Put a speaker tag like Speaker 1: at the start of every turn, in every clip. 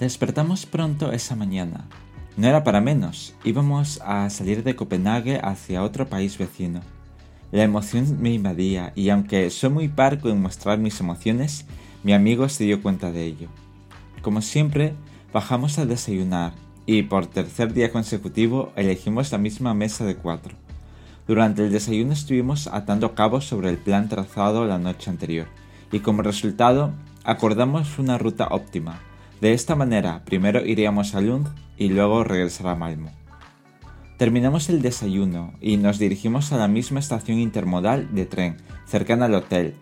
Speaker 1: Despertamos pronto esa mañana. No era para menos, íbamos a salir de Copenhague hacia otro país vecino. La emoción me invadía y aunque soy muy parco en mostrar mis emociones, mi amigo se dio cuenta de ello. Como siempre, bajamos a desayunar y por tercer día consecutivo elegimos la misma mesa de cuatro. Durante el desayuno estuvimos atando cabos sobre el plan trazado la noche anterior y como resultado acordamos una ruta óptima de esta manera, primero iríamos a Lund y luego regresar a Malmo. Terminamos el desayuno y nos dirigimos a la misma estación intermodal de tren, cercana al hotel.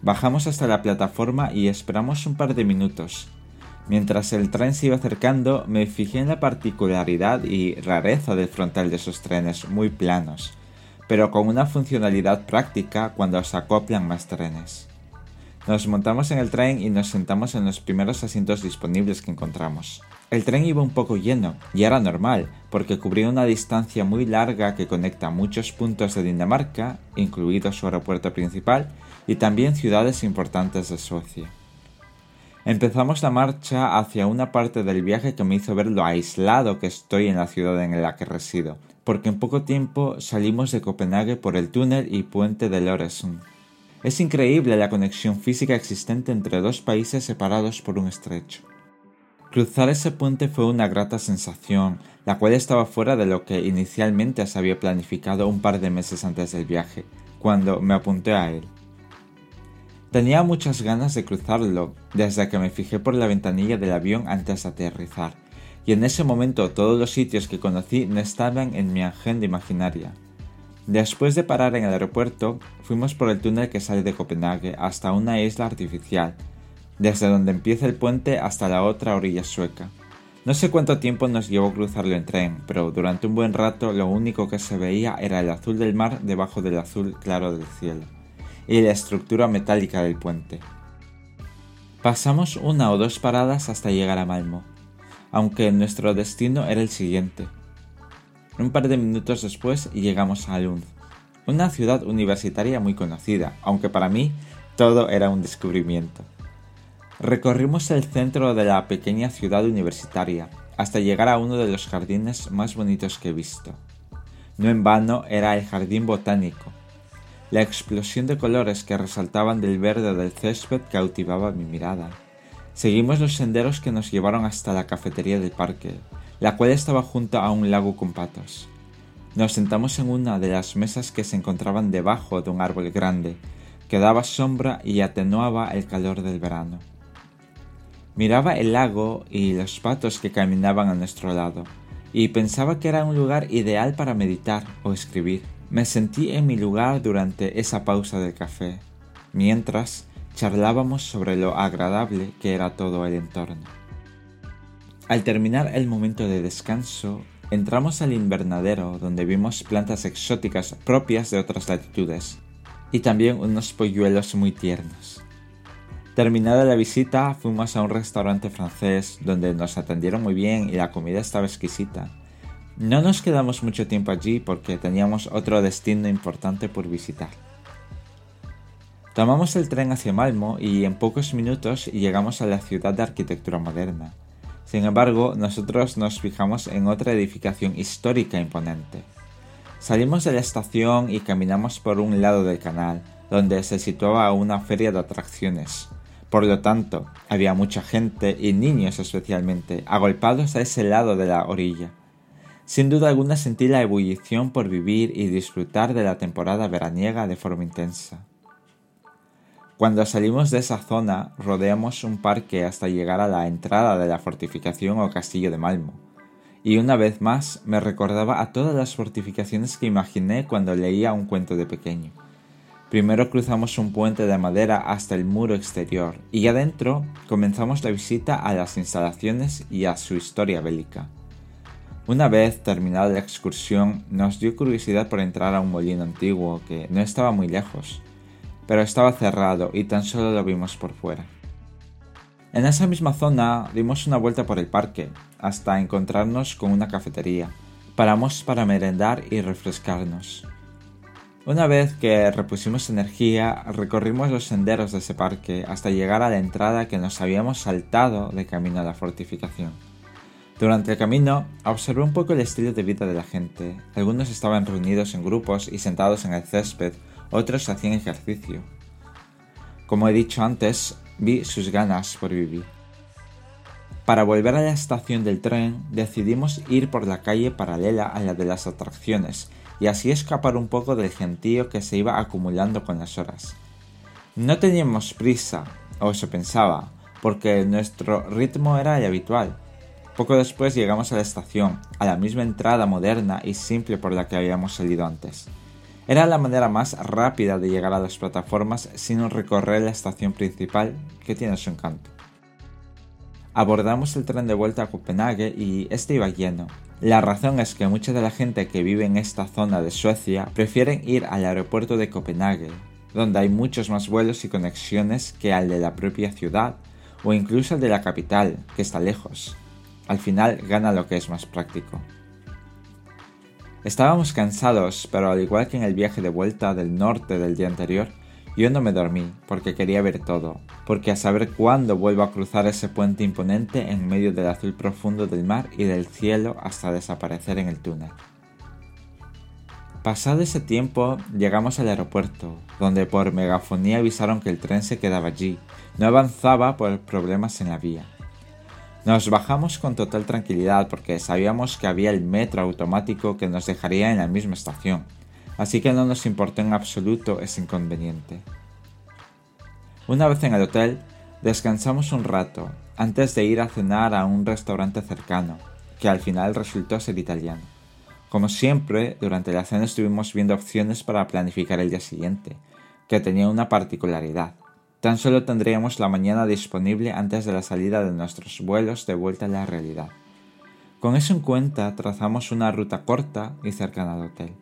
Speaker 1: Bajamos hasta la plataforma y esperamos un par de minutos. Mientras el tren se iba acercando, me fijé en la particularidad y rareza del frontal de esos trenes muy planos, pero con una funcionalidad práctica cuando se acoplan más trenes. Nos montamos en el tren y nos sentamos en los primeros asientos disponibles que encontramos. El tren iba un poco lleno, y era normal, porque cubría una distancia muy larga que conecta muchos puntos de Dinamarca, incluido su aeropuerto principal, y también ciudades importantes de Suecia. Empezamos la marcha hacia una parte del viaje que me hizo ver lo aislado que estoy en la ciudad en la que resido, porque en poco tiempo salimos de Copenhague por el túnel y puente de Loresund. Es increíble la conexión física existente entre dos países separados por un estrecho. Cruzar ese puente fue una grata sensación, la cual estaba fuera de lo que inicialmente se había planificado un par de meses antes del viaje, cuando me apunté a él. Tenía muchas ganas de cruzarlo desde que me fijé por la ventanilla del avión antes de aterrizar, y en ese momento todos los sitios que conocí no estaban en mi agenda imaginaria. Después de parar en el aeropuerto, fuimos por el túnel que sale de Copenhague hasta una isla artificial, desde donde empieza el puente hasta la otra orilla sueca. No sé cuánto tiempo nos llevó cruzarlo en tren, pero durante un buen rato lo único que se veía era el azul del mar debajo del azul claro del cielo, y la estructura metálica del puente. Pasamos una o dos paradas hasta llegar a Malmo, aunque nuestro destino era el siguiente, un par de minutos después llegamos a Lund, una ciudad universitaria muy conocida, aunque para mí todo era un descubrimiento. Recorrimos el centro de la pequeña ciudad universitaria hasta llegar a uno de los jardines más bonitos que he visto. No en vano era el jardín botánico. La explosión de colores que resaltaban del verde del césped cautivaba mi mirada. Seguimos los senderos que nos llevaron hasta la cafetería del parque, la cual estaba junto a un lago con patos. Nos sentamos en una de las mesas que se encontraban debajo de un árbol grande, que daba sombra y atenuaba el calor del verano. Miraba el lago y los patos que caminaban a nuestro lado, y pensaba que era un lugar ideal para meditar o escribir. Me sentí en mi lugar durante esa pausa del café, mientras charlábamos sobre lo agradable que era todo el entorno. Al terminar el momento de descanso, entramos al invernadero donde vimos plantas exóticas propias de otras latitudes y también unos polluelos muy tiernos. Terminada la visita, fuimos a un restaurante francés donde nos atendieron muy bien y la comida estaba exquisita. No nos quedamos mucho tiempo allí porque teníamos otro destino importante por visitar. Tomamos el tren hacia Malmo y en pocos minutos llegamos a la ciudad de arquitectura moderna. Sin embargo, nosotros nos fijamos en otra edificación histórica imponente. Salimos de la estación y caminamos por un lado del canal, donde se situaba una feria de atracciones. Por lo tanto, había mucha gente, y niños especialmente, agolpados a ese lado de la orilla. Sin duda alguna sentí la ebullición por vivir y disfrutar de la temporada veraniega de forma intensa. Cuando salimos de esa zona, rodeamos un parque hasta llegar a la entrada de la fortificación o castillo de Malmo. Y una vez más me recordaba a todas las fortificaciones que imaginé cuando leía un cuento de pequeño. Primero cruzamos un puente de madera hasta el muro exterior y adentro comenzamos la visita a las instalaciones y a su historia bélica. Una vez terminada la excursión, nos dio curiosidad por entrar a un molino antiguo que no estaba muy lejos pero estaba cerrado y tan solo lo vimos por fuera. En esa misma zona dimos una vuelta por el parque, hasta encontrarnos con una cafetería. Paramos para merendar y refrescarnos. Una vez que repusimos energía, recorrimos los senderos de ese parque hasta llegar a la entrada que nos habíamos saltado de camino a la fortificación. Durante el camino observé un poco el estilo de vida de la gente. Algunos estaban reunidos en grupos y sentados en el césped, otros hacían ejercicio. Como he dicho antes, vi sus ganas por vivir. Para volver a la estación del tren, decidimos ir por la calle paralela a la de las atracciones y así escapar un poco del gentío que se iba acumulando con las horas. No teníamos prisa, o eso pensaba, porque nuestro ritmo era el habitual. Poco después llegamos a la estación, a la misma entrada moderna y simple por la que habíamos salido antes. Era la manera más rápida de llegar a las plataformas sin recorrer la estación principal, que tiene su encanto. Abordamos el tren de vuelta a Copenhague y este iba lleno. La razón es que mucha de la gente que vive en esta zona de Suecia prefieren ir al aeropuerto de Copenhague, donde hay muchos más vuelos y conexiones que al de la propia ciudad o incluso al de la capital, que está lejos. Al final gana lo que es más práctico. Estábamos cansados, pero al igual que en el viaje de vuelta del norte del día anterior, yo no me dormí porque quería ver todo, porque a saber cuándo vuelvo a cruzar ese puente imponente en medio del azul profundo del mar y del cielo hasta desaparecer en el túnel. Pasado ese tiempo, llegamos al aeropuerto, donde por megafonía avisaron que el tren se quedaba allí, no avanzaba por problemas en la vía. Nos bajamos con total tranquilidad porque sabíamos que había el metro automático que nos dejaría en la misma estación, así que no nos importó en absoluto ese inconveniente. Una vez en el hotel, descansamos un rato antes de ir a cenar a un restaurante cercano, que al final resultó ser italiano. Como siempre, durante la cena estuvimos viendo opciones para planificar el día siguiente, que tenía una particularidad. Tan solo tendríamos la mañana disponible antes de la salida de nuestros vuelos de vuelta a la realidad. Con eso en cuenta, trazamos una ruta corta y cercana al hotel.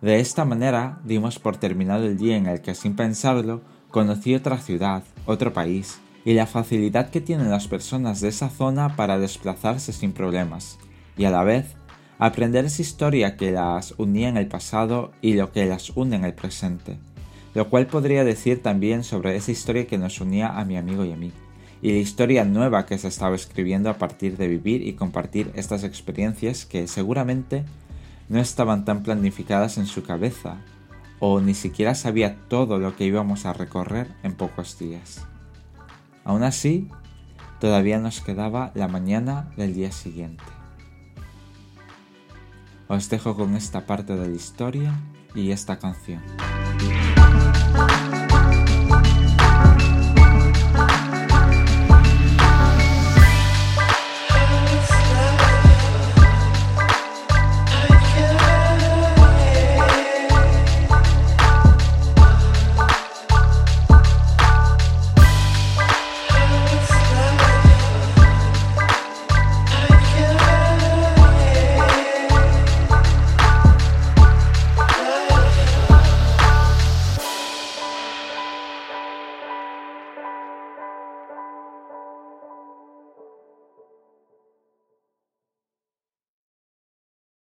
Speaker 1: De esta manera dimos por terminado el día en el que sin pensarlo conocí otra ciudad, otro país, y la facilidad que tienen las personas de esa zona para desplazarse sin problemas, y a la vez aprender esa historia que las unía en el pasado y lo que las une en el presente, lo cual podría decir también sobre esa historia que nos unía a mi amigo y a mí, y la historia nueva que se estaba escribiendo a partir de vivir y compartir estas experiencias que seguramente no estaban tan planificadas en su cabeza, o ni siquiera sabía todo lo que íbamos a recorrer en pocos días. Aún así, todavía nos quedaba la mañana del día siguiente. Os dejo con esta parte de la historia y esta canción. Bye.